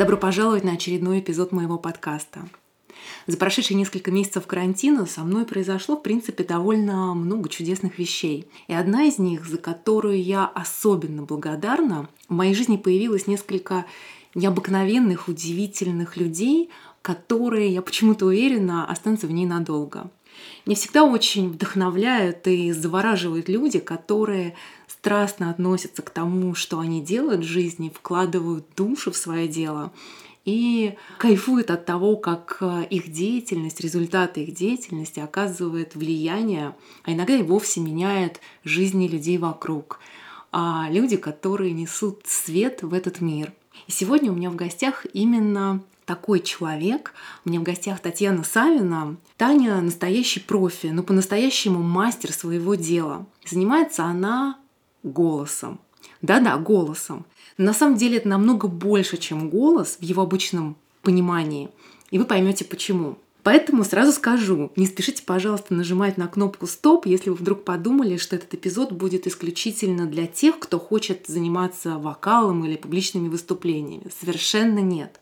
Добро пожаловать на очередной эпизод моего подкаста. За прошедшие несколько месяцев карантина со мной произошло, в принципе, довольно много чудесных вещей. И одна из них, за которую я особенно благодарна, в моей жизни появилось несколько необыкновенных, удивительных людей, которые, я почему-то уверена, останутся в ней надолго. Мне всегда очень вдохновляют и завораживают люди, которые страстно относятся к тому, что они делают в жизни, вкладывают душу в свое дело и кайфуют от того, как э, их деятельность, результаты их деятельности оказывают влияние, а иногда и вовсе меняет жизни людей вокруг. А люди, которые несут свет в этот мир. И сегодня у меня в гостях именно такой человек. У меня в гостях Татьяна Савина. Таня настоящий профи, но по-настоящему мастер своего дела. Занимается она голосом. Да-да, голосом. На самом деле это намного больше, чем голос в его обычном понимании. И вы поймете почему. Поэтому сразу скажу, не спешите, пожалуйста, нажимать на кнопку «Стоп», если вы вдруг подумали, что этот эпизод будет исключительно для тех, кто хочет заниматься вокалом или публичными выступлениями. Совершенно нет.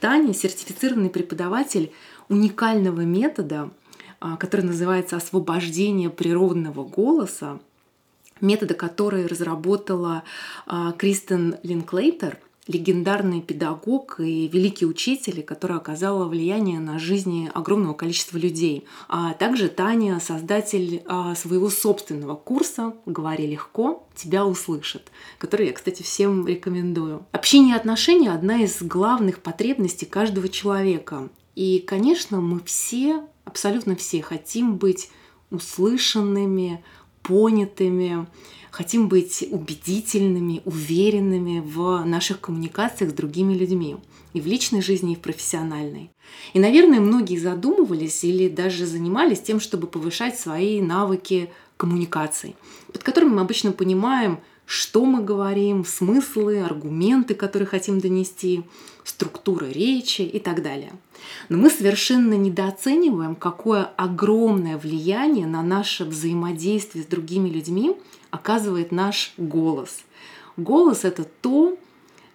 Таня – сертифицированный преподаватель уникального метода, а, который называется «Освобождение природного голоса», метода, который разработала а, Кристен Линклейтер, легендарный педагог и великий учитель, который оказала влияние на жизни огромного количества людей. А также Таня, создатель а, своего собственного курса «Говори легко, тебя услышат», который я, кстати, всем рекомендую. Общение и отношения – одна из главных потребностей каждого человека. И, конечно, мы все, абсолютно все хотим быть услышанными, понятыми, хотим быть убедительными, уверенными в наших коммуникациях с другими людьми и в личной жизни, и в профессиональной. И, наверное, многие задумывались или даже занимались тем, чтобы повышать свои навыки коммуникаций, под которыми мы обычно понимаем что мы говорим, смыслы, аргументы, которые хотим донести, структура речи и так далее. Но мы совершенно недооцениваем, какое огромное влияние на наше взаимодействие с другими людьми оказывает наш голос. Голос — это то,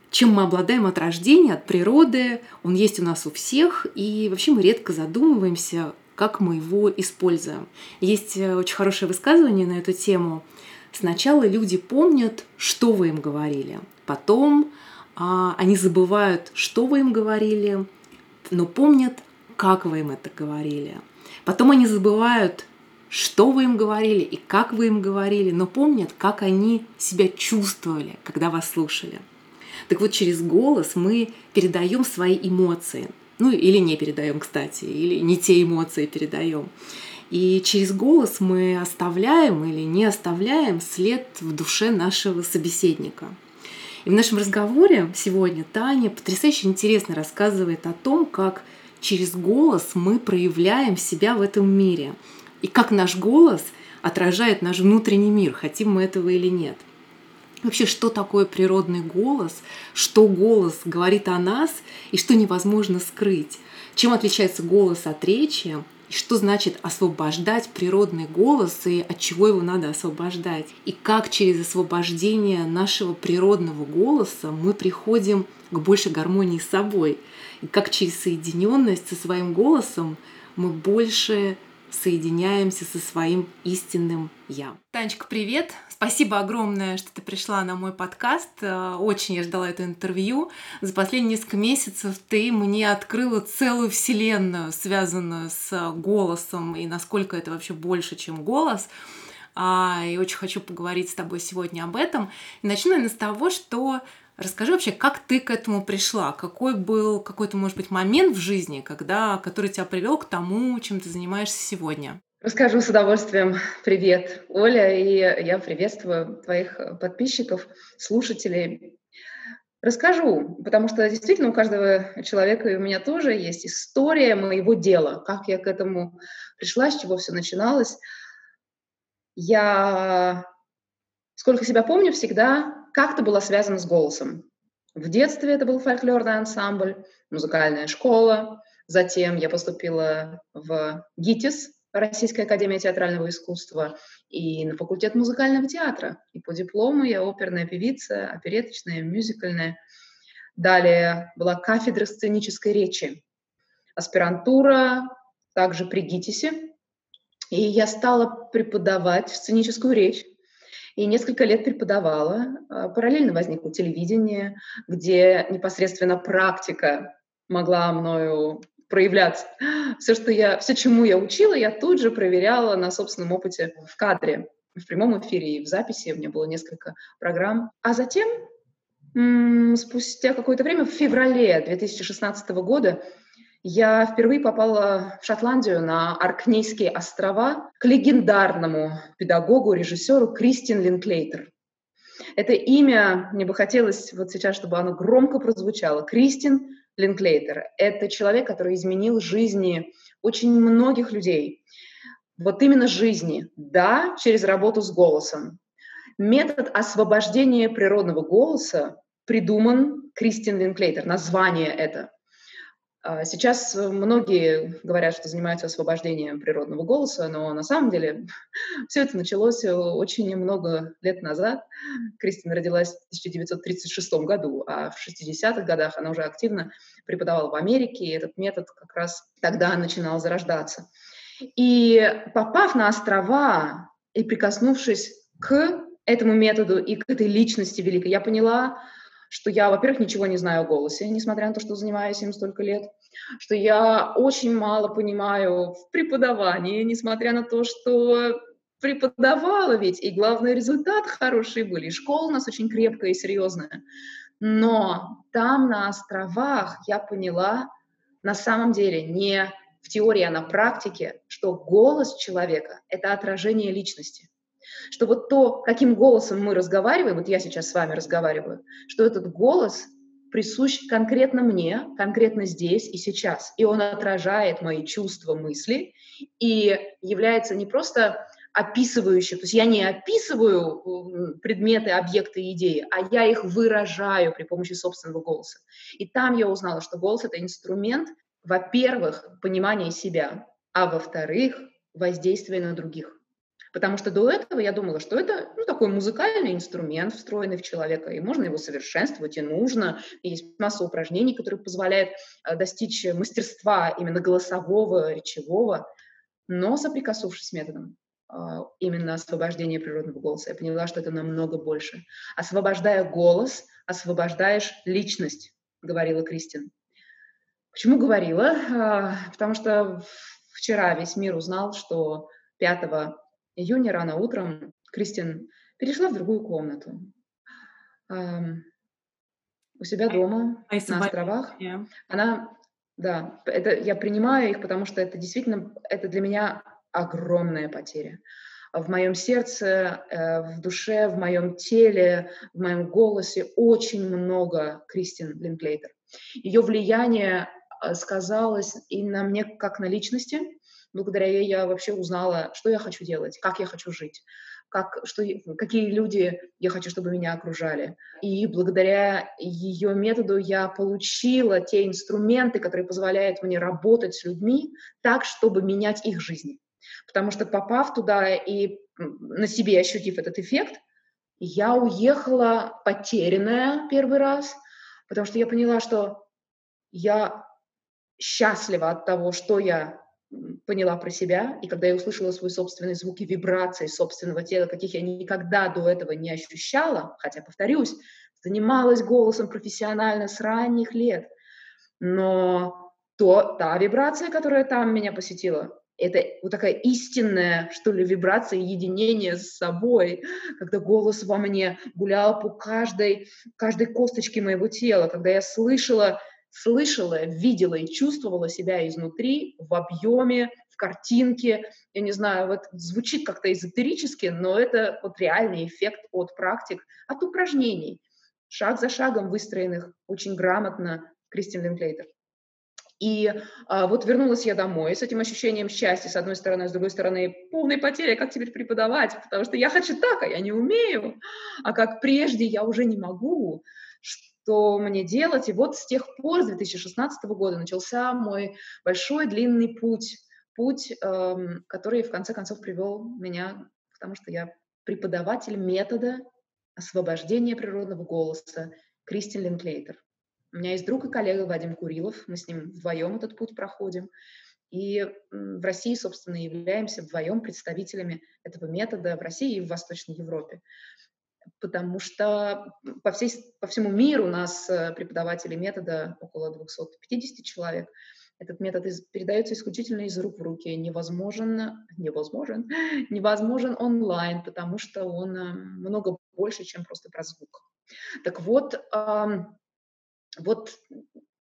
чем мы обладаем от рождения, от природы. Он есть у нас у всех, и вообще мы редко задумываемся, как мы его используем. Есть э, очень хорошее высказывание на эту тему – Сначала люди помнят, что вы им говорили, потом а, они забывают, что вы им говорили, но помнят, как вы им это говорили. Потом они забывают, что вы им говорили и как вы им говорили, но помнят, как они себя чувствовали, когда вас слушали. Так вот, через голос мы передаем свои эмоции. Ну или не передаем, кстати, или не те эмоции передаем. И через голос мы оставляем или не оставляем след в душе нашего собеседника. И в нашем разговоре сегодня Таня потрясающе интересно рассказывает о том, как через голос мы проявляем себя в этом мире. И как наш голос отражает наш внутренний мир, хотим мы этого или нет. Вообще, что такое природный голос, что голос говорит о нас и что невозможно скрыть. Чем отличается голос от речи, и что значит освобождать природный голос и от чего его надо освобождать. И как через освобождение нашего природного голоса мы приходим к большей гармонии с собой. И как через соединенность со своим голосом мы больше соединяемся со своим истинным «я». Танечка, привет! Спасибо огромное, что ты пришла на мой подкаст. Э, очень я ждала это интервью. За последние несколько месяцев ты мне открыла целую вселенную, связанную с голосом, и насколько это вообще больше, чем голос. А, и очень хочу поговорить с тобой сегодня об этом. И начну, наверное, с того, что Расскажи вообще, как ты к этому пришла? Какой был какой-то, может быть, момент в жизни, когда, который тебя привел к тому, чем ты занимаешься сегодня? Расскажу с удовольствием. Привет, Оля, и я приветствую твоих подписчиков, слушателей. Расскажу, потому что действительно у каждого человека, и у меня тоже есть история моего дела, как я к этому пришла, с чего все начиналось. Я, сколько себя помню, всегда как-то была связана с голосом. В детстве это был фольклорный ансамбль, музыкальная школа. Затем я поступила в ГИТИС, Российская академия театрального искусства, и на факультет музыкального театра. И по диплому я оперная певица, опереточная, мюзикальная. Далее была кафедра сценической речи, аспирантура также при ГИТИСе. И я стала преподавать сценическую речь и несколько лет преподавала. А, параллельно возникло телевидение, где непосредственно практика могла мною проявляться. Все, что я, все, чему я учила, я тут же проверяла на собственном опыте в кадре, в прямом эфире и в записи. У меня было несколько программ. А затем, спустя какое-то время, в феврале 2016 года, я впервые попала в Шотландию на Аркнейские острова к легендарному педагогу, режиссеру Кристин Линклейтер. Это имя, мне бы хотелось вот сейчас, чтобы оно громко прозвучало. Кристин Линклейтер — это человек, который изменил жизни очень многих людей. Вот именно жизни, да, через работу с голосом. Метод освобождения природного голоса придуман Кристин Линклейтер, название это. А сейчас многие говорят, что занимаются освобождением природного голоса, но на самом деле все это началось очень много лет назад. Кристина родилась в 1936 году, а в 60-х годах она уже активно преподавала в Америке, и этот метод как раз тогда начинал зарождаться. И попав на острова и прикоснувшись к этому методу и к этой личности великой, я поняла, что я, во-первых, ничего не знаю о голосе, несмотря на то, что занимаюсь им столько лет, что я очень мало понимаю в преподавании, несмотря на то, что преподавала ведь, и главный результат хорошие были, и школа у нас очень крепкая и серьезная. Но там, на островах, я поняла, на самом деле, не в теории, а на практике, что голос человека — это отражение личности что вот то, каким голосом мы разговариваем, вот я сейчас с вами разговариваю, что этот голос присущ конкретно мне, конкретно здесь и сейчас. И он отражает мои чувства, мысли и является не просто описывающим, то есть я не описываю предметы, объекты, идеи, а я их выражаю при помощи собственного голоса. И там я узнала, что голос — это инструмент, во-первых, понимания себя, а во-вторых, воздействия на других. Потому что до этого я думала, что это ну, такой музыкальный инструмент, встроенный в человека, и можно его совершенствовать, и нужно. Есть масса упражнений, которые позволяют э, достичь мастерства именно голосового, речевого. Но соприкоснувшись с методом э, именно освобождения природного голоса, я поняла, что это намного больше. Освобождая голос, освобождаешь личность, говорила Кристин. Почему говорила? Э, потому что вчера весь мир узнал, что 5 июня рано утром Кристин перешла в другую комнату. Эм, у себя дома, а на островах. Yeah. Она, да, это, я принимаю их, потому что это действительно, это для меня огромная потеря. В моем сердце, э, в душе, в моем теле, в моем голосе очень много Кристин Линклейтер. Ее влияние э, сказалось и на мне как на личности, благодаря ей я вообще узнала, что я хочу делать, как я хочу жить, как, что, какие люди я хочу, чтобы меня окружали. И благодаря ее методу я получила те инструменты, которые позволяют мне работать с людьми так, чтобы менять их жизни. Потому что попав туда и на себе ощутив этот эффект, я уехала потерянная первый раз, потому что я поняла, что я счастлива от того, что я поняла про себя, и когда я услышала свой собственный звук и вибрации собственного тела, каких я никогда до этого не ощущала, хотя, повторюсь, занималась голосом профессионально с ранних лет, но то, та вибрация, которая там меня посетила, это вот такая истинная, что ли, вибрация единения с собой, когда голос во мне гулял по каждой, каждой косточке моего тела, когда я слышала, слышала, видела и чувствовала себя изнутри в объеме, в картинке. Я не знаю, вот звучит как-то эзотерически, но это вот реальный эффект от практик, от упражнений, шаг за шагом выстроенных очень грамотно Кристин Линклейтер. И а, вот вернулась я домой с этим ощущением счастья, с одной стороны, а с другой стороны, полной потери, как теперь преподавать, потому что я хочу так, а я не умею, а как прежде я уже не могу, что мне делать? И вот с тех пор, с 2016 года, начался мой большой длинный путь, путь, эм, который в конце концов привел меня к тому, что я преподаватель метода освобождения природного голоса Кристин Линклейтер. У меня есть друг и коллега Вадим Курилов, мы с ним вдвоем этот путь проходим. И в России, собственно, являемся вдвоем представителями этого метода в России и в Восточной Европе. Потому что по, всей, по всему миру у нас э, преподавателей метода около 250 человек. Этот метод из, передается исключительно из рук в руки. Невозможен, невозможен, невозможен онлайн, потому что он э, много больше, чем просто про звук. Так вот, вот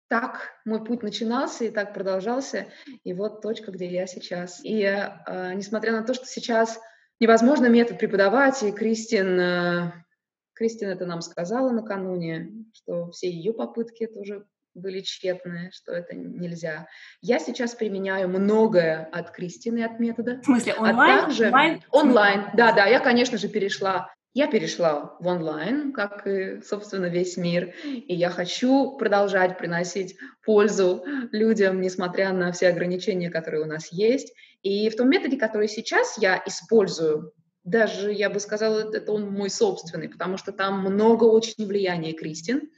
так мой путь начинался и так продолжался, и вот точка, где я сейчас. И э, несмотря на то, что сейчас невозможно метод преподавать, и Кристин, э, Кристин это нам сказала накануне, что все ее попытки тоже были тщетные, что это нельзя. Я сейчас применяю многое от Кристины, от метода. В смысле, а онлайн? А также онлайн? Онлайн, да-да, я, конечно же, перешла я перешла в онлайн, как и, собственно, весь мир, и я хочу продолжать приносить пользу людям, несмотря на все ограничения, которые у нас есть. И в том методе, который сейчас я использую, даже, я бы сказала, это он мой собственный, потому что там много очень влияния Кристин,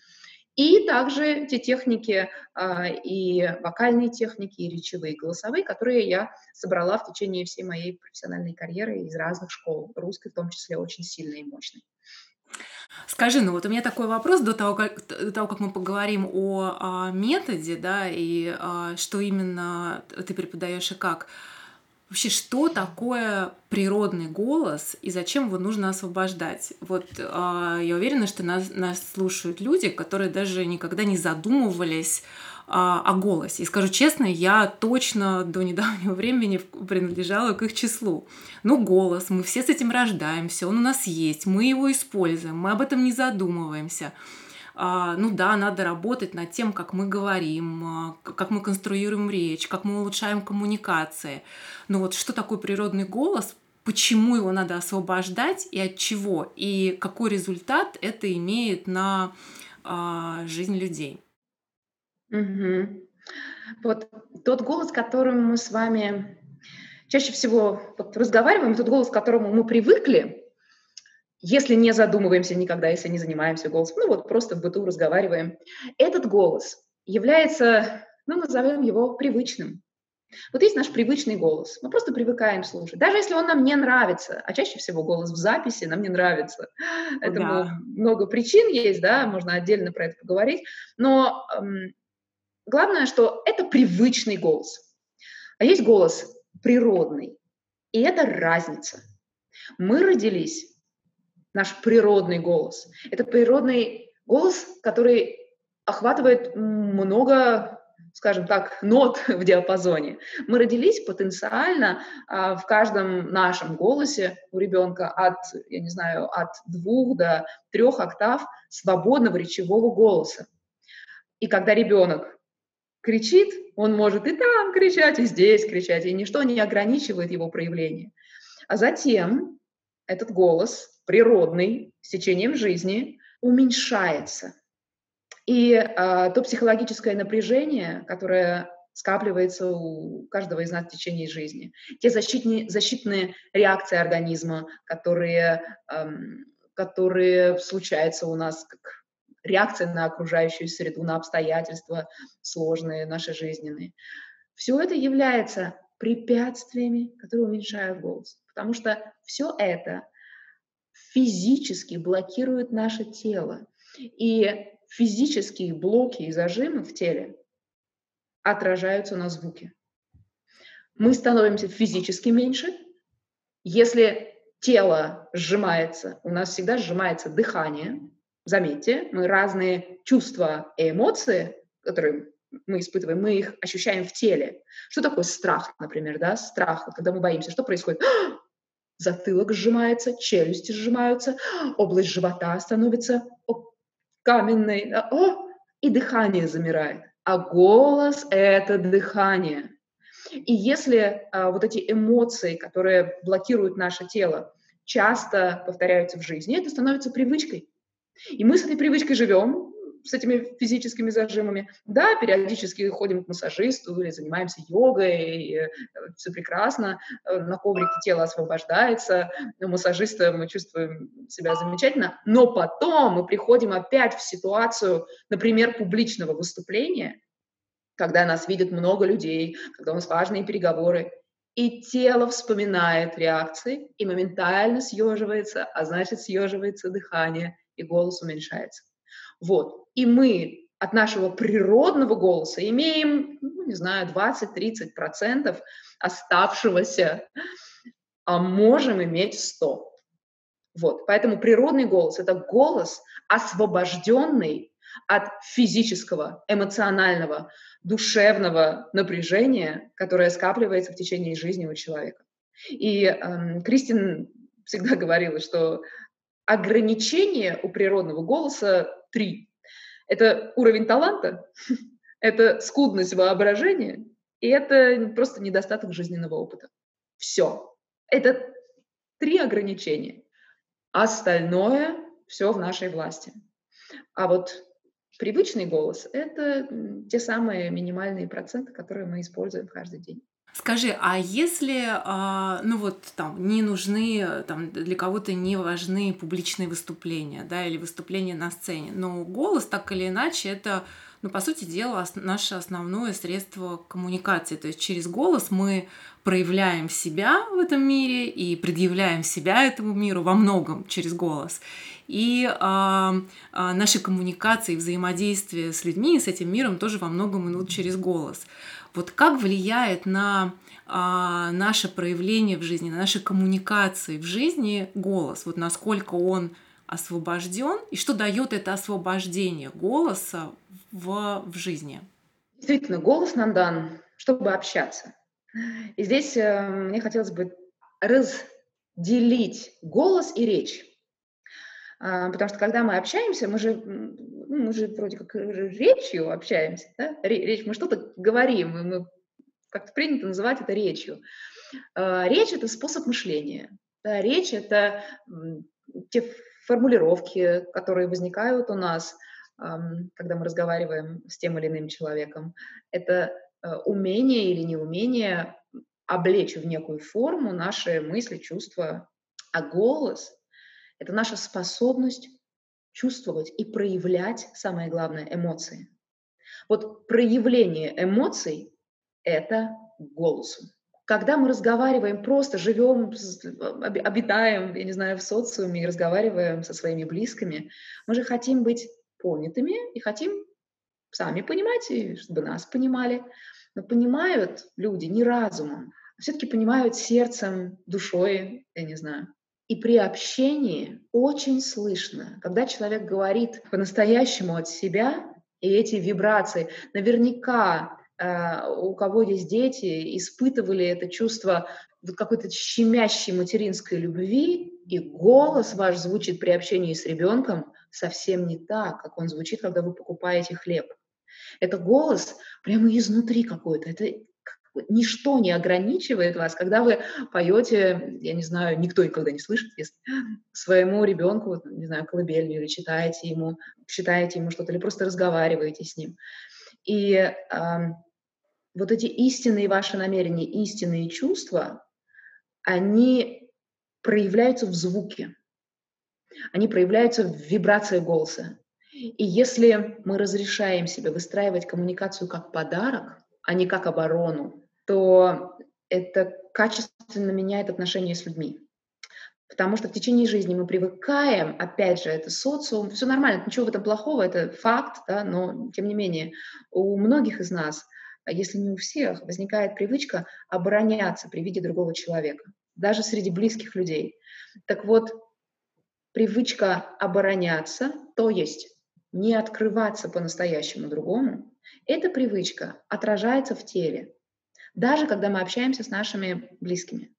и также те техники, а, и вокальные техники, и речевые, и голосовые, которые я собрала в течение всей моей профессиональной карьеры из разных школ, русской в том числе очень сильной и мощной. Скажи, ну вот у меня такой вопрос до того, как, до того, как мы поговорим о, о а, методе, да, и о, а, что именно ты преподаешь и как. Вообще, что такое природный голос и зачем его нужно освобождать? Вот э, я уверена, что нас, нас слушают люди, которые даже никогда не задумывались э, о голосе. И скажу честно, я точно до недавнего времени принадлежала к их числу. Ну, голос, мы все с этим рождаемся, он у нас есть, мы его используем, мы об этом не задумываемся. А, ну да, надо работать над тем, как мы говорим, а, как мы конструируем речь, как мы улучшаем коммуникации. Но вот что такое природный голос, почему его надо освобождать и от чего, и какой результат это имеет на а, жизнь людей. Угу. Вот тот голос, которым мы с вами чаще всего вот разговариваем, тот голос, к которому мы привыкли, если не задумываемся никогда, если не занимаемся голосом, ну вот просто в быту разговариваем, этот голос является, ну назовем его привычным. Вот есть наш привычный голос, мы просто привыкаем слушать. Даже если он нам не нравится, а чаще всего голос в записи нам не нравится. Этому да. много причин есть, да, можно отдельно про это поговорить. Но эм, главное, что это привычный голос. А есть голос природный. И это разница. Мы родились наш природный голос. Это природный голос, который охватывает много, скажем так, нот в диапазоне. Мы родились потенциально а, в каждом нашем голосе у ребенка от, я не знаю, от двух до трех октав свободного речевого голоса. И когда ребенок кричит, он может и там кричать, и здесь кричать, и ничто не ограничивает его проявление. А затем этот голос природный, с течением жизни, уменьшается. И э, то психологическое напряжение, которое скапливается у каждого из нас в течение жизни, те защитные, защитные реакции организма, которые, эм, которые случаются у нас как реакция на окружающую среду, на обстоятельства сложные, наши жизненные. Все это является препятствиями, которые уменьшают голос. Потому что все это физически блокирует наше тело. И физические блоки и зажимы в теле отражаются на звуке. Мы становимся физически меньше. Если тело сжимается, у нас всегда сжимается дыхание. Заметьте, мы разные чувства и эмоции, которые мы испытываем, мы их ощущаем в теле. Что такое страх, например, да? Страх, когда мы боимся, что происходит? Затылок сжимается, челюсти сжимаются, область живота становится каменной, о, и дыхание замирает. А голос — это дыхание. И если а, вот эти эмоции, которые блокируют наше тело, часто повторяются в жизни, это становится привычкой. И мы с этой привычкой живем, с этими физическими зажимами. Да, периодически ходим к массажисту или занимаемся йогой, и э, все прекрасно, э, на коврике тело освобождается, у массажиста мы чувствуем себя замечательно, но потом мы приходим опять в ситуацию, например, публичного выступления, когда нас видят много людей, когда у нас важные переговоры, и тело вспоминает реакции и моментально съеживается, а значит съеживается дыхание, и голос уменьшается. Вот. И мы от нашего природного голоса имеем, ну, не знаю, 20-30% оставшегося, а можем иметь 100. Вот. Поэтому природный голос — это голос, освобожденный от физического, эмоционального, душевного напряжения, которое скапливается в течение жизни у человека. И эм, Кристин всегда говорила, что ограничения у природного голоса три. Это уровень таланта, это скудность воображения, и это просто недостаток жизненного опыта. Все. Это три ограничения. Остальное все в нашей власти. А вот привычный голос — это те самые минимальные проценты, которые мы используем каждый день. Скажи, а если, а, ну вот там не нужны, там для кого-то не важны публичные выступления, да, или выступления на сцене, но голос так или иначе это, ну по сути дела наше основное средство коммуникации, то есть через голос мы проявляем себя в этом мире и предъявляем себя этому миру во многом через голос. И а, наши коммуникации, взаимодействие с людьми, с этим миром тоже во многом идут через голос. Вот как влияет на а, наше проявление в жизни, на наши коммуникации в жизни голос? Вот насколько он освобожден и что дает это освобождение голоса в, в жизни? Действительно, голос нам дан, чтобы общаться. И здесь э, мне хотелось бы разделить голос и речь. А, потому что когда мы общаемся, мы же, ну, мы же вроде как речью общаемся, да? речь, мы что-то говорим, мы, как принято называть это речью. А, речь — это способ мышления. Да? Речь — это те формулировки, которые возникают у нас, когда мы разговариваем с тем или иным человеком. Это э, умение или неумение облечь в некую форму наши мысли, чувства. А голос это наша способность чувствовать и проявлять, самое главное, эмоции. Вот проявление эмоций — это голосом. Когда мы разговариваем, просто живем, обитаем, я не знаю, в социуме и разговариваем со своими близкими, мы же хотим быть понятыми и хотим сами понимать, и чтобы нас понимали. Но понимают люди не разумом, а все-таки понимают сердцем, душой, я не знаю. И при общении очень слышно, когда человек говорит по-настоящему от себя, и эти вибрации, наверняка э, у кого есть дети, испытывали это чувство вот какой-то щемящей материнской любви, и голос ваш звучит при общении с ребенком совсем не так, как он звучит, когда вы покупаете хлеб. Это голос прямо изнутри какой-то. Это ничто не ограничивает вас, когда вы поете, я не знаю, никто никогда не слышит, если своему ребенку, не знаю, колыбельную, или читаете ему, читаете ему что-то, или просто разговариваете с ним. И э, вот эти истинные ваши намерения, истинные чувства, они проявляются в звуке, они проявляются в вибрации голоса. И если мы разрешаем себе выстраивать коммуникацию как подарок, а не как оборону, то это качественно меняет отношения с людьми. Потому что в течение жизни мы привыкаем, опять же, это социум, все нормально, ничего в этом плохого, это факт, да, но тем не менее у многих из нас, если не у всех, возникает привычка обороняться при виде другого человека, даже среди близких людей. Так вот, привычка обороняться, то есть не открываться по-настоящему другому, эта привычка отражается в теле, даже когда мы общаемся с нашими близкими.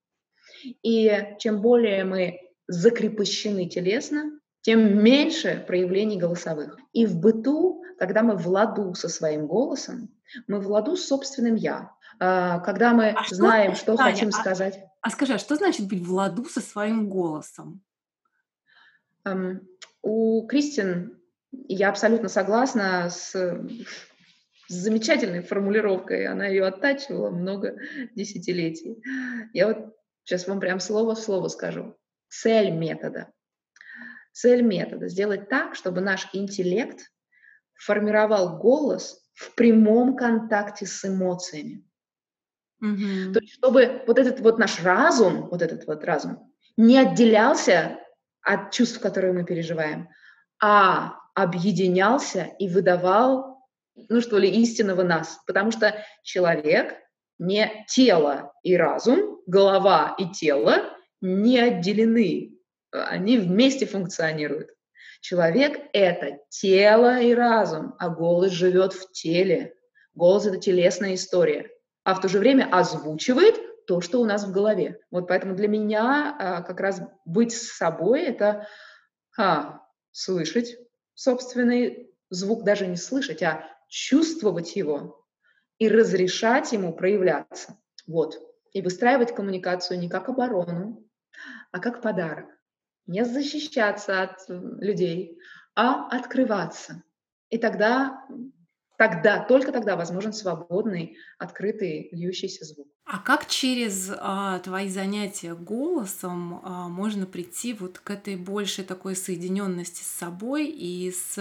И чем более мы закрепощены телесно, тем меньше проявлений голосовых. И в быту, когда мы в ладу со своим голосом, мы в ладу с собственным «я». А, когда мы а знаем, что, что хотим а, сказать. А скажи, а что значит быть в ладу со своим голосом? Um, у Кристин я абсолютно согласна с, с замечательной формулировкой. Она ее оттачивала много десятилетий. Я вот сейчас вам прям слово в слово скажу. Цель метода. Цель метода – сделать так, чтобы наш интеллект формировал голос в прямом контакте с эмоциями. Mm-hmm. То есть, чтобы вот этот вот наш разум, вот этот вот разум, не отделялся от чувств, которые мы переживаем, а объединялся и выдавал, ну что ли, истинного нас. Потому что человек не тело и разум, голова и тело не отделены, они вместе функционируют. Человек — это тело и разум, а голос живет в теле. Голос — это телесная история, а в то же время озвучивает то, что у нас в голове. Вот поэтому для меня а, как раз быть с собой — это а, слышать собственный звук, даже не слышать, а чувствовать его и разрешать ему проявляться. Вот. И выстраивать коммуникацию не как оборону, а как подарок. Не защищаться от людей, а открываться. И тогда, тогда, только тогда возможен свободный, открытый, льющийся звук. А как через а, твои занятия голосом а, можно прийти вот к этой большей такой соединенности с собой и с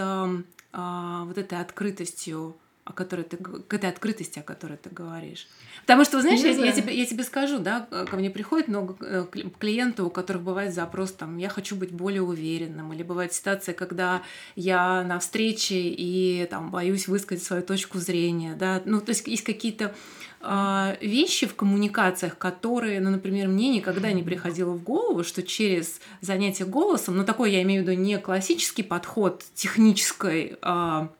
а, вот этой открытостью, о которой ты, к этой открытости, о которой ты говоришь? Потому что, знаешь, я, я, тебе, я тебе скажу, да, ко мне приходит много э, клиентов, у которых бывает запрос, там, я хочу быть более уверенным, или бывает ситуация, когда я на встрече и там боюсь высказать свою точку зрения, да, ну, то есть есть какие-то а, вещи в коммуникациях, которые, ну, например, мне никогда не приходило в голову, что через занятие голосом, ну, такой я имею в виду не классический подход технической а,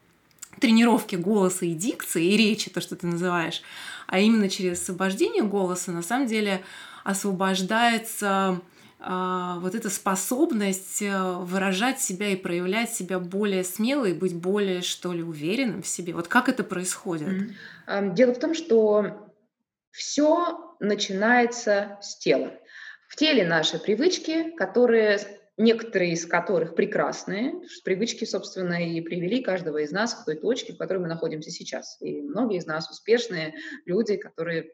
тренировки голоса и дикции, и речи, то, что ты называешь, а именно через освобождение голоса, на самом деле освобождается а, вот эта способность э, выражать себя и проявлять себя более смело и быть более, что ли, уверенным в себе. Вот как это происходит? Дело в том, что все начинается с тела. В теле наши привычки, которые некоторые из которых прекрасные, привычки, собственно, и привели каждого из нас к той точке, в которой мы находимся сейчас. И многие из нас успешные люди, которые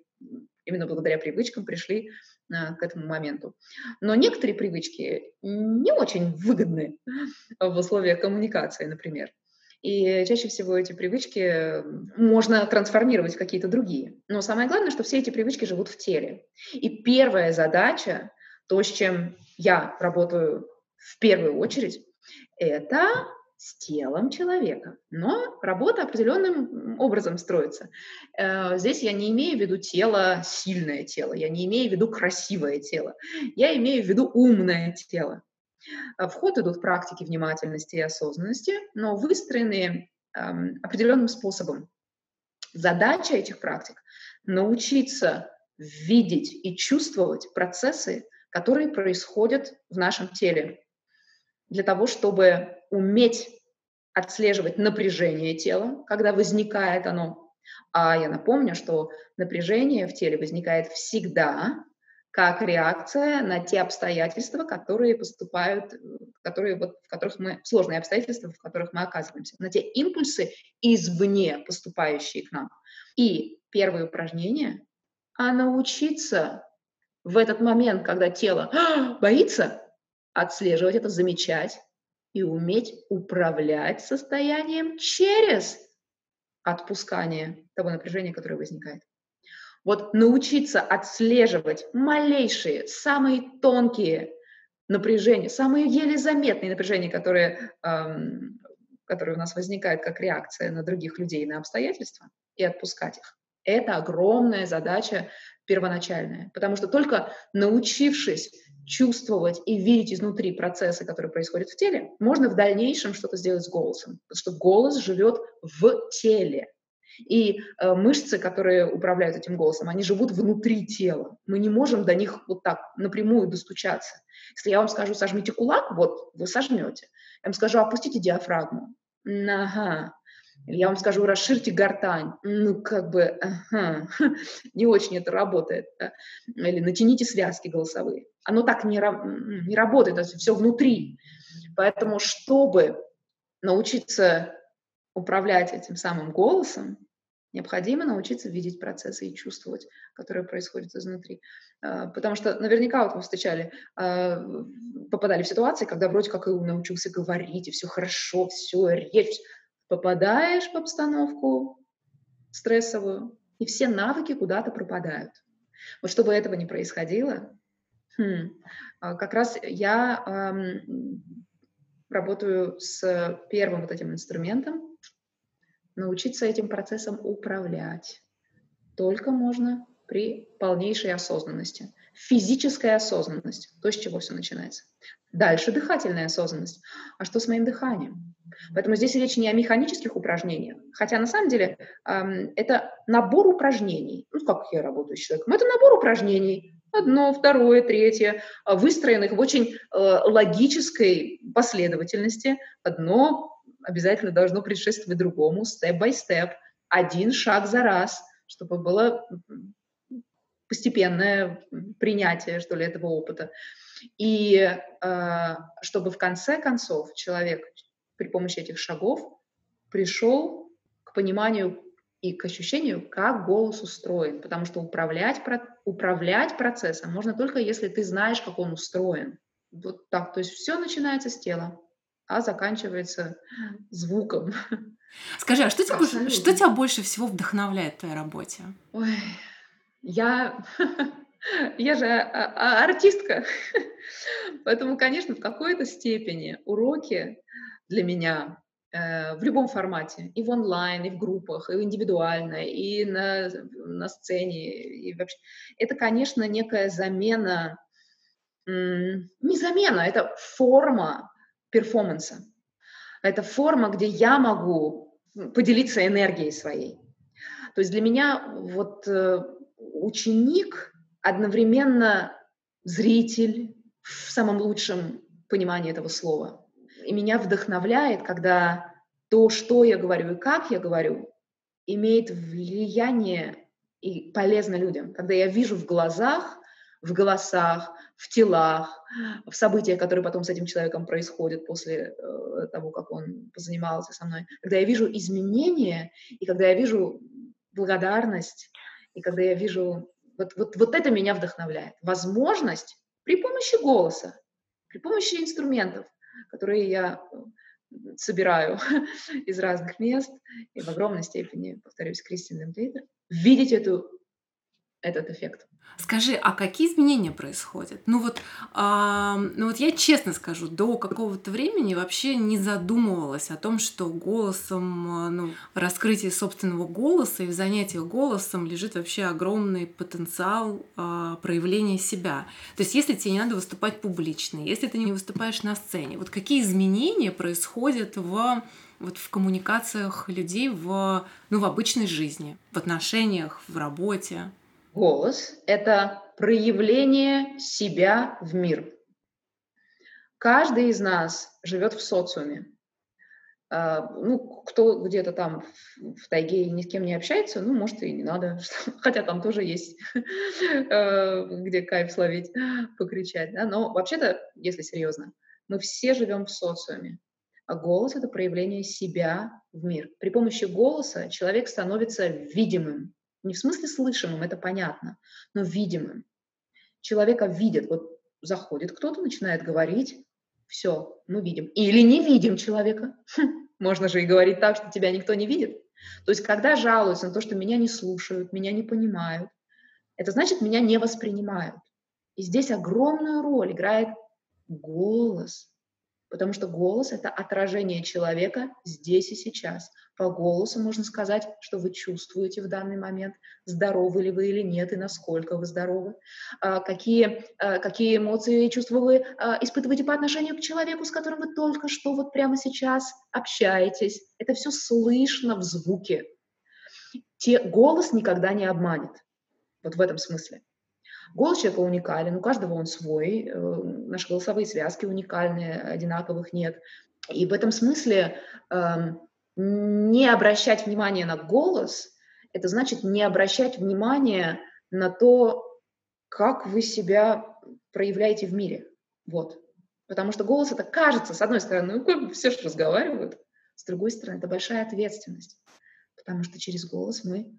именно благодаря привычкам пришли к этому моменту. Но некоторые привычки не очень выгодны в условиях коммуникации, например. И чаще всего эти привычки можно трансформировать в какие-то другие. Но самое главное, что все эти привычки живут в теле. И первая задача, то, с чем я работаю в первую очередь, это с телом человека. Но работа определенным образом строится. Э, здесь я не имею в виду тело, сильное тело, я не имею в виду красивое тело, я имею в виду умное тело. В ход идут практики внимательности и осознанности, но выстроенные эм, определенным способом. Задача этих практик — научиться видеть и чувствовать процессы, которые происходят в нашем теле, для того, чтобы уметь отслеживать напряжение тела, когда возникает оно. А я напомню, что напряжение в теле возникает всегда как реакция на те обстоятельства, которые поступают, которые, вот, в которых мы, сложные обстоятельства, в которых мы оказываемся, на те импульсы извне, поступающие к нам. И первое упражнение – а научиться в этот момент, когда тело боится, отслеживать это, замечать и уметь управлять состоянием через отпускание того напряжения, которое возникает. Вот научиться отслеживать малейшие, самые тонкие напряжения, самые еле заметные напряжения, которые, эм, которые у нас возникают как реакция на других людей, на обстоятельства, и отпускать их. Это огромная задача первоначальная, потому что только научившись чувствовать и видеть изнутри процессы, которые происходят в теле, можно в дальнейшем что-то сделать с голосом, потому что голос живет в теле. И э, мышцы, которые управляют этим голосом, они живут внутри тела. Мы не можем до них вот так напрямую достучаться. Если я вам скажу, сожмите кулак, вот, вы сожмете. Я вам скажу, опустите диафрагму. Ага. Я вам скажу, расширьте гортань. Ну, как бы, ага, не очень это работает. Да? Или натяните связки голосовые. Оно так не, не работает, это все внутри. Поэтому, чтобы научиться управлять этим самым голосом, необходимо научиться видеть процессы и чувствовать, которые происходят изнутри. А, потому что наверняка вот вы встречали, а, попадали в ситуации, когда вроде как и научился говорить, и все хорошо, все, речь, попадаешь в обстановку стрессовую, и все навыки куда-то пропадают. Вот чтобы этого не происходило, хм, а, как раз я эм, работаю с первым вот этим инструментом, научиться этим процессом управлять. Только можно при полнейшей осознанности. Физическая осознанность, то, с чего все начинается. Дальше дыхательная осознанность. А что с моим дыханием? Поэтому здесь речь не о механических упражнениях, хотя на самом деле эм, это набор упражнений. Ну, как я работаю с человеком? Это набор упражнений. Одно, второе, третье, а, выстроенных в очень э, логической последовательности. Одно обязательно должно предшествовать другому, степ-бай-степ, один шаг за раз, чтобы было постепенное принятие, что ли, этого опыта. И э, чтобы в конце концов человек при помощи этих шагов пришел к пониманию и к ощущению, как голос устроен. Потому что управлять, управлять процессом можно только если ты знаешь, как он устроен. Вот так. То есть все начинается с тела, а заканчивается звуком. Скажи, а что тебя, что тебя больше всего вдохновляет в твоей работе? Ой, я, я же а, а, артистка, поэтому, конечно, в какой-то степени уроки для меня э, в любом формате, и в онлайн, и в группах, и индивидуально, и на, на сцене, и вообще. Это, конечно, некая замена, не замена, это форма перформанса. Это форма, где я могу поделиться энергией своей. То есть для меня вот э, ученик одновременно зритель в самом лучшем понимании этого слова – и меня вдохновляет, когда то, что я говорю и как я говорю, имеет влияние и полезно людям. Когда я вижу в глазах, в голосах, в телах, в событиях, которые потом с этим человеком происходят после э, того, как он позанимался со мной. Когда я вижу изменения, и когда я вижу благодарность, и когда я вижу... Вот, вот, вот это меня вдохновляет. Возможность при помощи голоса, при помощи инструментов которые я э, собираю из разных мест, и в огромной степени, повторюсь, Кристин Линклейтер, видеть эту, этот эффект. Скажи, а какие изменения происходят? Ну вот, а, ну вот я честно скажу, до какого-то времени вообще не задумывалась о том, что голосом, а, ну, раскрытие собственного голоса и в занятии голосом лежит вообще огромный потенциал а, проявления себя. То есть, если тебе не надо выступать публично, если ты не выступаешь на сцене, вот какие изменения происходят в вот в коммуникациях людей в, ну, в обычной жизни, в отношениях, в работе? Голос — это проявление себя в мир. Каждый из нас живет в социуме. Uh, ну, кто где-то там в, тайге ни с кем не общается, ну, может, и не надо. Хотя там тоже есть, uh, где кайф словить, покричать. Да? Но вообще-то, если серьезно, мы все живем в социуме. А голос — это проявление себя в мир. При помощи голоса человек становится видимым. Не в смысле слышимым, это понятно, но видимым. Человека видят. Вот заходит кто-то, начинает говорить, все, мы видим. Или не видим человека. Хм, можно же и говорить так, что тебя никто не видит. То есть, когда жалуются на то, что меня не слушают, меня не понимают, это значит, меня не воспринимают. И здесь огромную роль играет голос, потому что голос — это отражение человека здесь и сейчас. По голосу можно сказать, что вы чувствуете в данный момент, здоровы ли вы или нет, и насколько вы здоровы, а, какие, а, какие эмоции и чувства вы а, испытываете по отношению к человеку, с которым вы только что вот прямо сейчас общаетесь. Это все слышно в звуке. Те, голос никогда не обманет. Вот в этом смысле. Голос человека уникален, у каждого он свой, э, наши голосовые связки уникальные, одинаковых нет. И в этом смысле э, не обращать внимания на голос, это значит не обращать внимания на то, как вы себя проявляете в мире. Вот. Потому что голос это кажется, с одной стороны, ну, все же разговаривают, с другой стороны, это большая ответственность. Потому что через голос мы,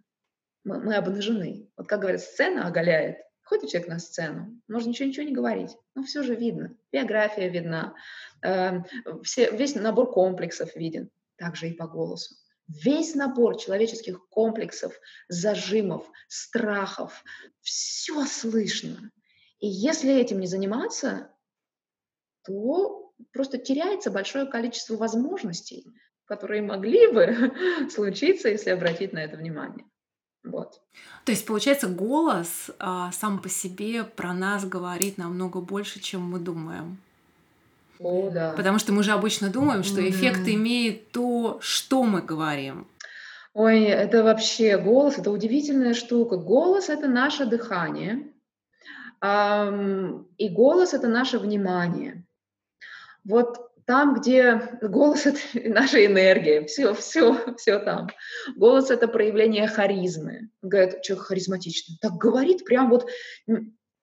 мы, мы обнажены. Вот как говорят, сцена оголяет, Ходит человек на сцену, можно ничего-ничего не говорить, но все же видно. Биография видна, э, все, весь набор комплексов виден, также и по голосу. Весь набор человеческих комплексов, зажимов, страхов, все слышно. И если этим не заниматься, то просто теряется большое количество возможностей, которые могли бы случиться, если обратить на это внимание. Вот. То есть, получается, голос а, сам по себе про нас говорит намного больше, чем мы думаем. О, да. Потому что мы же обычно думаем, что mm-hmm. эффект имеет то, что мы говорим. Ой, это вообще голос, это удивительная штука. Голос это наше дыхание, и голос это наше внимание. Вот там, где голос — это наша энергия, все, все, все там. Голос — это проявление харизмы. Говорит, человек харизматичный. Так говорит прям вот...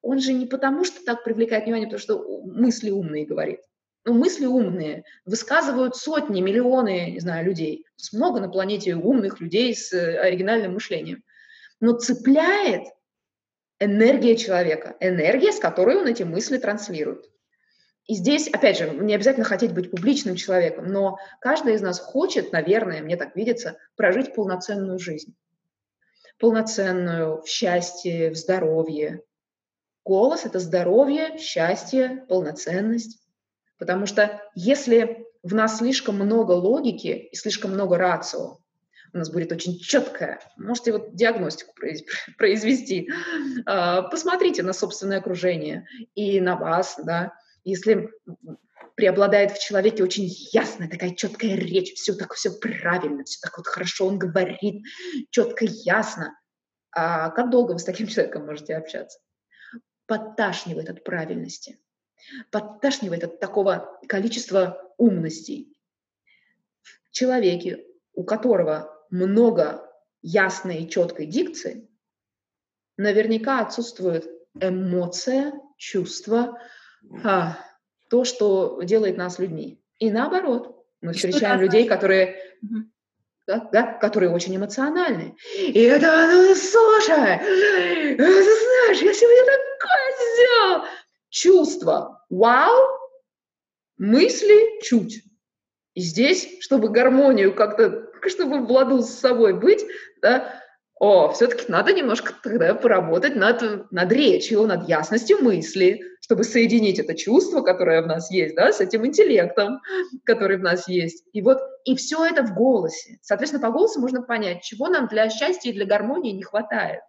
Он же не потому, что так привлекает внимание, потому что мысли умные говорит. Ну, мысли умные высказывают сотни, миллионы, не знаю, людей. Много на планете умных людей с э, оригинальным мышлением. Но цепляет энергия человека, энергия, с которой он эти мысли транслирует. И здесь, опять же, не обязательно хотеть быть публичным человеком, но каждый из нас хочет, наверное, мне так видится, прожить полноценную жизнь. Полноценную в счастье, в здоровье. Голос — это здоровье, счастье, полноценность. Потому что если в нас слишком много логики и слишком много рацио, у нас будет очень четкая, можете вот диагностику произвести, а, посмотрите на собственное окружение и на вас, да, если преобладает в человеке очень ясная, такая четкая речь, все так все правильно, все так вот хорошо он говорит, четко, ясно. А как долго вы с таким человеком можете общаться? Подташнивает от правильности, подташнивает от такого количества умностей. В человеке, у которого много ясной и четкой дикции, наверняка отсутствует эмоция, чувство, а, то, что делает нас людьми. И наоборот, мы встречаем людей, которые, да, да, которые очень эмоциональны. И это, ну, слушай, ты знаешь, я сегодня такое сделал. Чувство, вау, мысли чуть. И здесь, чтобы гармонию как-то, чтобы в ладу с собой быть, да, о, все-таки надо немножко тогда поработать над, над речью, над ясностью мысли, чтобы соединить это чувство, которое в нас есть, да, с этим интеллектом, который в нас есть. И вот, и все это в голосе. Соответственно, по голосу можно понять, чего нам для счастья и для гармонии не хватает.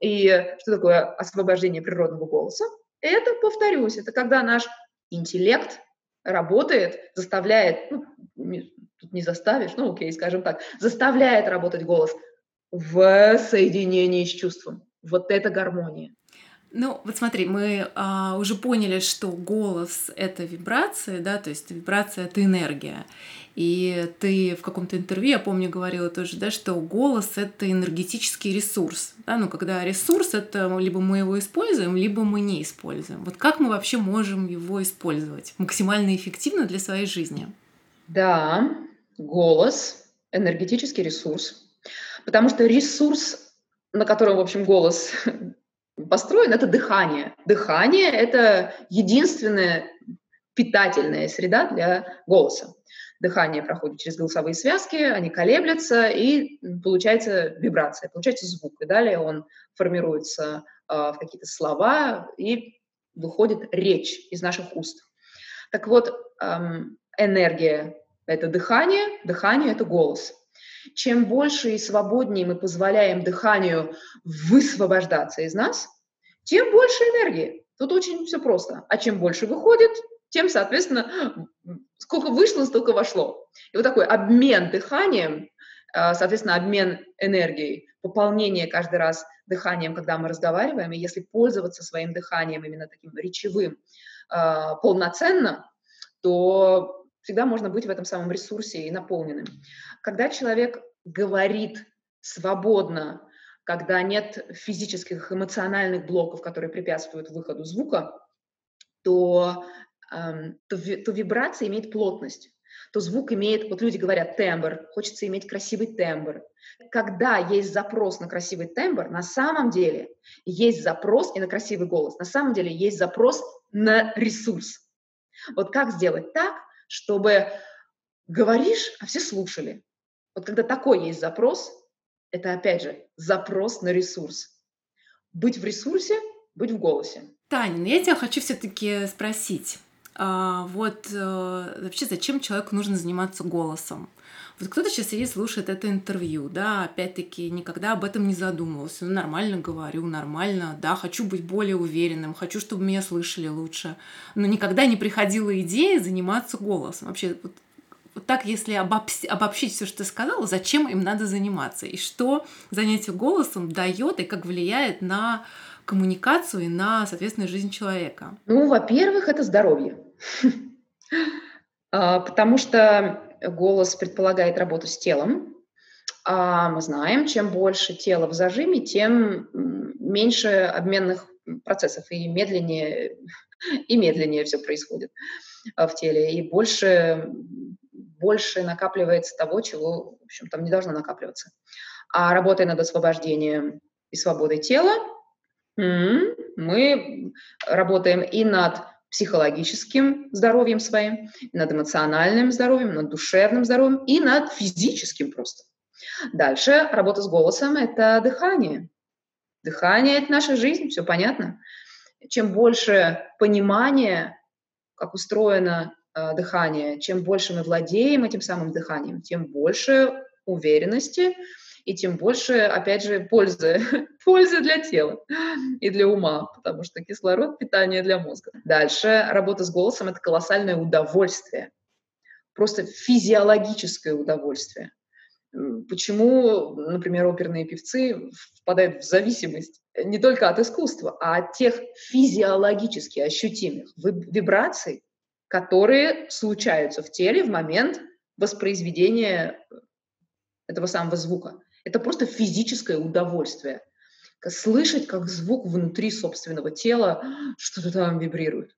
И что такое освобождение природного голоса? Это, повторюсь, это когда наш интеллект работает, заставляет, ну, тут не заставишь, ну окей, скажем так, заставляет работать голос в соединении с чувством. Вот это гармония. Ну, вот смотри, мы а, уже поняли, что голос — это вибрация, да, то есть вибрация — это энергия. И ты в каком-то интервью, я помню, говорила тоже, да, что голос — это энергетический ресурс. Да? Ну, когда ресурс — это либо мы его используем, либо мы не используем. Вот как мы вообще можем его использовать максимально эффективно для своей жизни? Да, голос — энергетический ресурс. Потому что ресурс, на котором, в общем, голос построен, это дыхание. Дыхание — это единственная питательная среда для голоса. Дыхание проходит через голосовые связки, они колеблются, и получается вибрация, получается звук. И далее он формируется э, в какие-то слова, и выходит речь из наших уст. Так вот, эм, энергия — это дыхание, дыхание — это голос. Чем больше и свободнее мы позволяем дыханию высвобождаться из нас, тем больше энергии. Тут очень все просто. А чем больше выходит, тем, соответственно, сколько вышло, столько вошло. И вот такой обмен дыханием, а, соответственно, обмен энергией, пополнение каждый раз дыханием, когда мы разговариваем, и если пользоваться своим дыханием именно таким речевым а, полноценно, то всегда можно быть в этом самом ресурсе и наполненным. Когда человек говорит свободно, когда нет физических, эмоциональных блоков, которые препятствуют выходу звука, то то, то вибрация имеет плотность, то звук имеет, вот люди говорят тембр, хочется иметь красивый тембр. Когда есть запрос на красивый тембр, на самом деле есть запрос и на красивый голос, на самом деле есть запрос на ресурс. Вот как сделать так, чтобы говоришь, а все слушали? Вот когда такой есть запрос, это опять же запрос на ресурс. Быть в ресурсе, быть в голосе. Таня, ну я тебя хочу все-таки спросить. А, вот э, вообще зачем человеку нужно заниматься голосом? Вот кто-то сейчас сидит, слушает это интервью, да, опять-таки никогда об этом не задумывался. Ну, нормально говорю, нормально, да, хочу быть более уверенным, хочу, чтобы меня слышали лучше. Но никогда не приходила идея заниматься голосом. Вообще, вот, вот так, если обобщить, обобщить все, что ты сказала, зачем им надо заниматься? И что занятие голосом дает и как влияет на коммуникацию и на, соответственно, жизнь человека? Ну, во-первых, это здоровье. А, потому что голос предполагает работу с телом, а мы знаем, чем больше тело в зажиме, тем меньше обменных процессов и медленнее, и медленнее все происходит а, в теле, и больше, больше накапливается того, чего, в общем, там не должно накапливаться. А работая над освобождением и свободой тела, мы работаем и над психологическим здоровьем своим, над эмоциональным здоровьем, над душевным здоровьем и над физическим просто. Дальше работа с голосом – это дыхание. Дыхание – это наша жизнь, все понятно. Чем больше понимания, как устроено э, дыхание, чем больше мы владеем этим самым дыханием, тем больше уверенности, и тем больше, опять же, пользы, пользы для тела и для ума, потому что кислород – питание для мозга. Дальше работа с голосом – это колоссальное удовольствие, просто физиологическое удовольствие. Почему, например, оперные певцы впадают в зависимость не только от искусства, а от тех физиологически ощутимых вибраций, которые случаются в теле в момент воспроизведения этого самого звука. Это просто физическое удовольствие. Слышать, как звук внутри собственного тела что-то там вибрирует.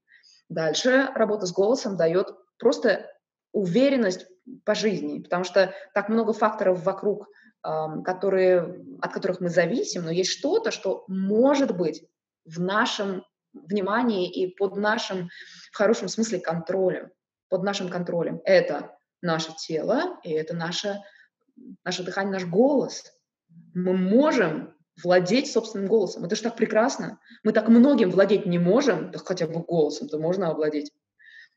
Дальше работа с голосом дает просто уверенность по жизни, потому что так много факторов вокруг, которые, от которых мы зависим, но есть что-то, что может быть в нашем внимании и под нашим, в хорошем смысле, контролем. Под нашим контролем. Это наше тело, и это наше наше дыхание, наш голос. Мы можем владеть собственным голосом. Это же так прекрасно. Мы так многим владеть не можем, да хотя бы голосом-то можно овладеть.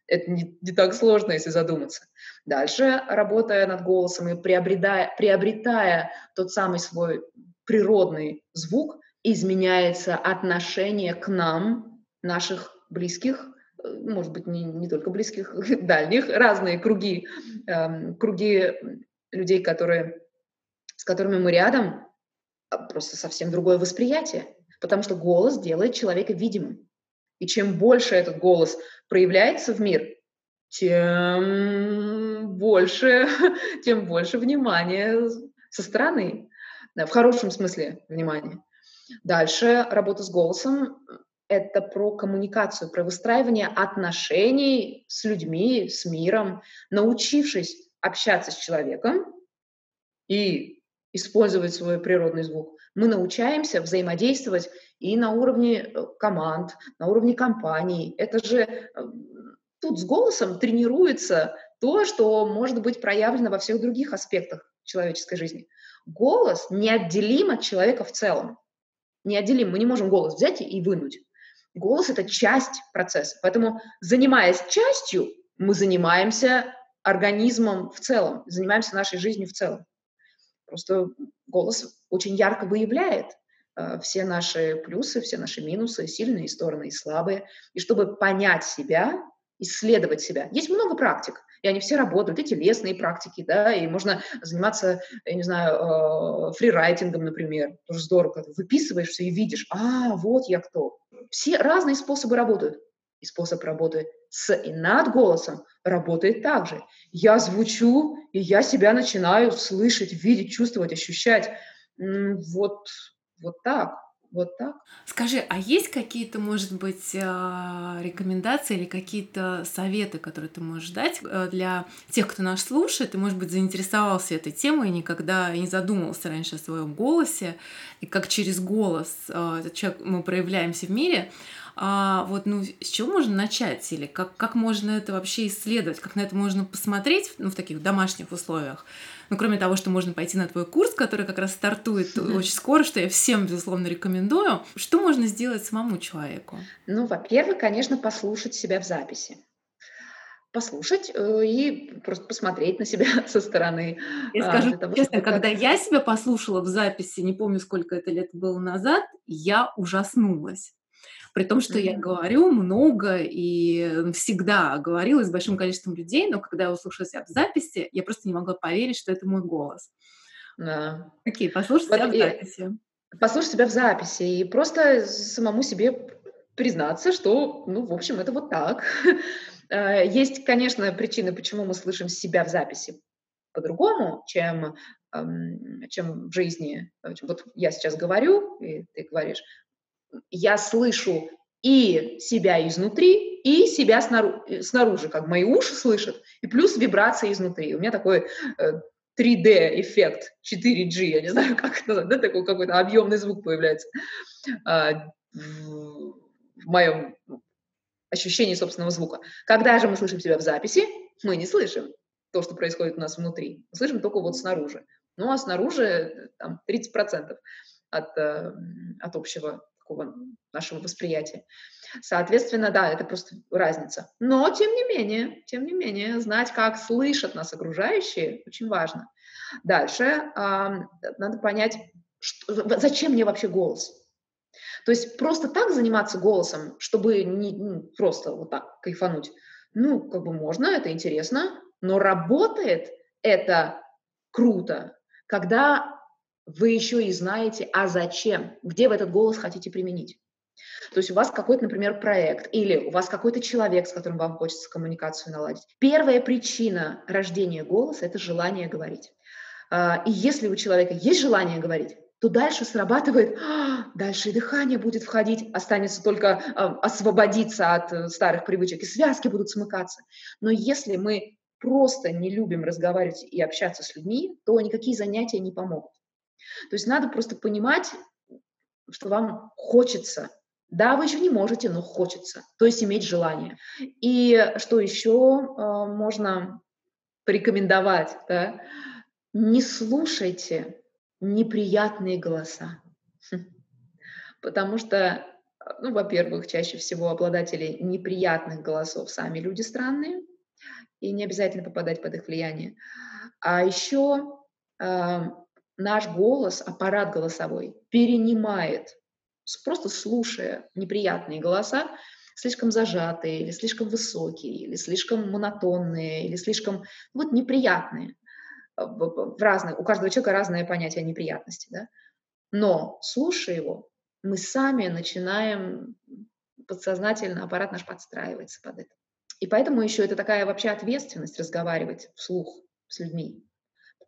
Это не, не так сложно, если задуматься. Дальше, работая над голосом и приобретая, приобретая тот самый свой природный звук, изменяется отношение к нам, наших близких, э, может быть, не, не только близких, дальних, разные круги, эм, круги людей, которые, с которыми мы рядом, а, просто совсем другое восприятие, потому что голос делает человека видимым. И чем больше этот голос проявляется в мир, тем больше, тем больше внимания со стороны, в хорошем смысле внимания. Дальше работа с голосом – это про коммуникацию, про выстраивание отношений с людьми, с миром, научившись общаться с человеком и использовать свой природный звук, мы научаемся взаимодействовать и на уровне э, команд, на уровне компаний. Это же э, тут с голосом тренируется то, что может быть проявлено во всех других аспектах человеческой жизни. Голос неотделим от человека в целом. Неотделим. Мы не можем голос взять и вынуть. Голос — это часть процесса. Поэтому, занимаясь частью, мы занимаемся организмом в целом, занимаемся нашей жизнью в целом. Просто голос очень ярко выявляет э, все наши плюсы, все наши минусы, сильные стороны и слабые. И чтобы понять себя, исследовать себя. Есть много практик, и они все работают, эти лесные практики, да, и можно заниматься, я не знаю, э, фрирайтингом, например, тоже здорово, когда выписываешь все и видишь, а, вот я кто. Все разные способы работают. И способ работы с и над голосом работает также. Я звучу, и я себя начинаю слышать, видеть, чувствовать, ощущать. Вот, вот так. Вот так. Скажи, а есть какие-то, может быть, а, рекомендации или какие-то советы, которые ты можешь дать э, для тех, кто нас слушает, и, может быть, заинтересовался этой темой и никогда не задумывался раньше о своем голосе, и как через голос этот человек, мы проявляемся в мире, а вот, ну, с чего можно начать? Или как, как можно это вообще исследовать? Как на это можно посмотреть ну, в таких домашних условиях? Ну, кроме того, что можно пойти на твой курс, который как раз стартует очень скоро, что я всем, безусловно, рекомендую. Что можно сделать самому человеку? Ну, во-первых, конечно, послушать себя в записи послушать э, и просто посмотреть на себя со стороны. Я а, скажу того, честно, чтобы... когда я себя послушала в записи, не помню, сколько это лет было назад, я ужаснулась. При том, что я говорю много и всегда говорила с большим количеством людей, но когда я услышала себя в записи, я просто не могла поверить, что это мой голос. Да. Окей, послушай вот себя в записи. Послушай себя в записи и просто самому себе признаться, что, ну, в общем, это вот так. Э, есть, конечно, причины, почему мы слышим себя в записи по-другому, чем, чем в жизни. Вот я сейчас говорю, и ты говоришь, я слышу и себя изнутри, и себя снаружи, э, снаружи, как мои уши слышат, и плюс вибрации изнутри. У меня такой 3D-эффект, э, 4G, я не знаю, как это да, такой какой-то объемный звук появляется а, в моем ощущении собственного звука. Когда же мы слышим себя в записи, мы не слышим то, что происходит у нас внутри. Мы слышим только вот снаружи. Ну, а снаружи э, там 30% от, от общего такого нашего восприятия. Соответственно, да, это просто разница. Но, тем не менее, тем не менее, знать, как слышат нас окружающие, очень важно. Дальше э, надо понять, что, зачем мне вообще голос. То есть просто так заниматься голосом, чтобы не ну, просто вот так кайфануть, ну, как бы можно, это интересно, но работает это круто, когда вы еще и знаете, а зачем, где вы этот голос хотите применить. То есть у вас какой-то, например, проект или у вас какой-то человек, с которым вам хочется коммуникацию наладить. Первая причина рождения голоса – это желание говорить. А, и если у человека есть желание говорить, то дальше срабатывает, а, дальше и дыхание будет входить, останется только а, освободиться от э, старых привычек, и связки будут смыкаться. Но если мы просто не любим разговаривать и общаться с людьми, то никакие занятия не помогут. То есть надо просто понимать, что вам хочется. Да, вы еще не можете, но хочется. То есть иметь желание. И что еще э, можно порекомендовать? Да? Не слушайте неприятные голоса. Потому что, ну, во-первых, чаще всего обладатели неприятных голосов сами люди странные, и не обязательно попадать под их влияние. А еще э, наш голос, аппарат голосовой, перенимает, просто слушая неприятные голоса, слишком зажатые, или слишком высокие, или слишком монотонные, или слишком вот неприятные. В разных, у каждого человека разное понятие неприятности, да? Но слушая его, мы сами начинаем подсознательно, аппарат наш подстраивается под это. И поэтому еще это такая вообще ответственность разговаривать вслух с людьми.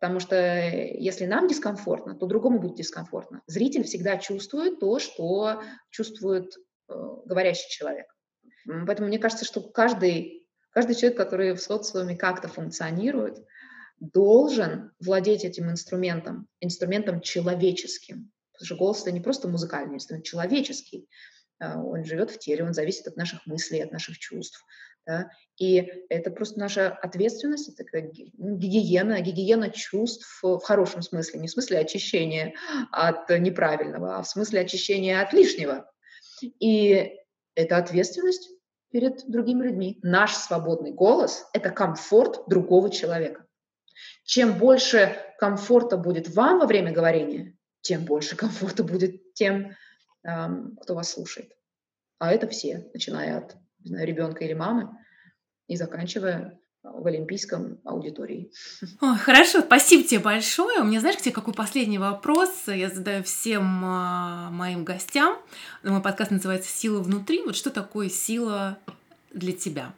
Потому что э, если нам дискомфортно, то другому будет дискомфортно. Зритель всегда чувствует то, что чувствует э, говорящий человек. Поэтому мне кажется, что каждый, каждый человек, который в социуме как-то функционирует, должен владеть этим инструментом, инструментом человеческим. Потому что голос — это не просто музыкальный инструмент, человеческий. Э, он живет в теле, он зависит от наших мыслей, от наших чувств. Да? И это просто наша ответственность, это как гигиена, гигиена чувств в хорошем смысле, не в смысле очищения от неправильного, а в смысле очищения от лишнего. И это ответственность перед другими людьми. Наш свободный голос – это комфорт другого человека. Чем больше комфорта будет вам во время говорения, тем больше комфорта будет тем, кто вас слушает. А это все, начиная от не знаю, ребенка или мамы и заканчивая в Олимпийском аудитории. Ой, хорошо, спасибо тебе большое. У меня, знаешь, тебе какой последний вопрос я задаю всем а, моим гостям. Мой подкаст называется «Сила внутри». Вот что такое сила для тебя?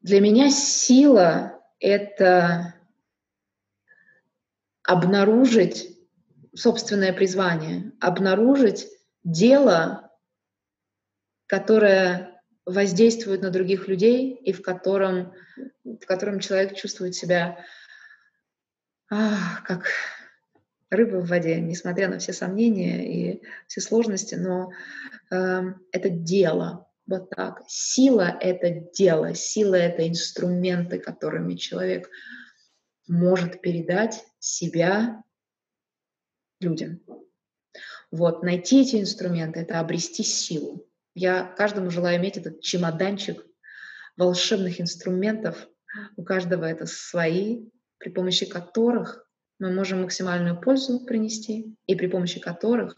Для меня сила — это обнаружить собственное призвание, обнаружить дело, которое воздействует на других людей и в котором, в котором человек чувствует себя а, как рыба в воде, несмотря на все сомнения и все сложности, но э, это дело, вот так. Сила — это дело, сила — это инструменты, которыми человек может передать себя людям. Вот, найти эти инструменты — это обрести силу. Я каждому желаю иметь этот чемоданчик волшебных инструментов. У каждого это свои, при помощи которых мы можем максимальную пользу принести и при помощи которых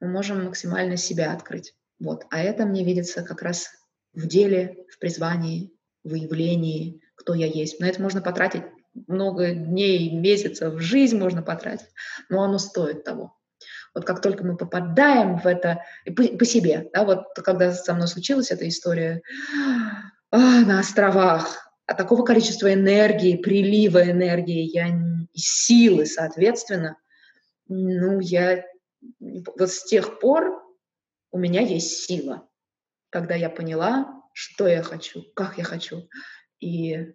мы можем максимально себя открыть. Вот. А это мне видится как раз в деле, в призвании, в выявлении, кто я есть. На это можно потратить много дней, месяцев, жизнь можно потратить, но оно стоит того. Вот как только мы попадаем в это по, по себе, да, вот когда со мной случилась эта история а, на островах, а такого количества энергии, прилива энергии, я силы, соответственно, ну, я вот с тех пор у меня есть сила, когда я поняла, что я хочу, как я хочу, и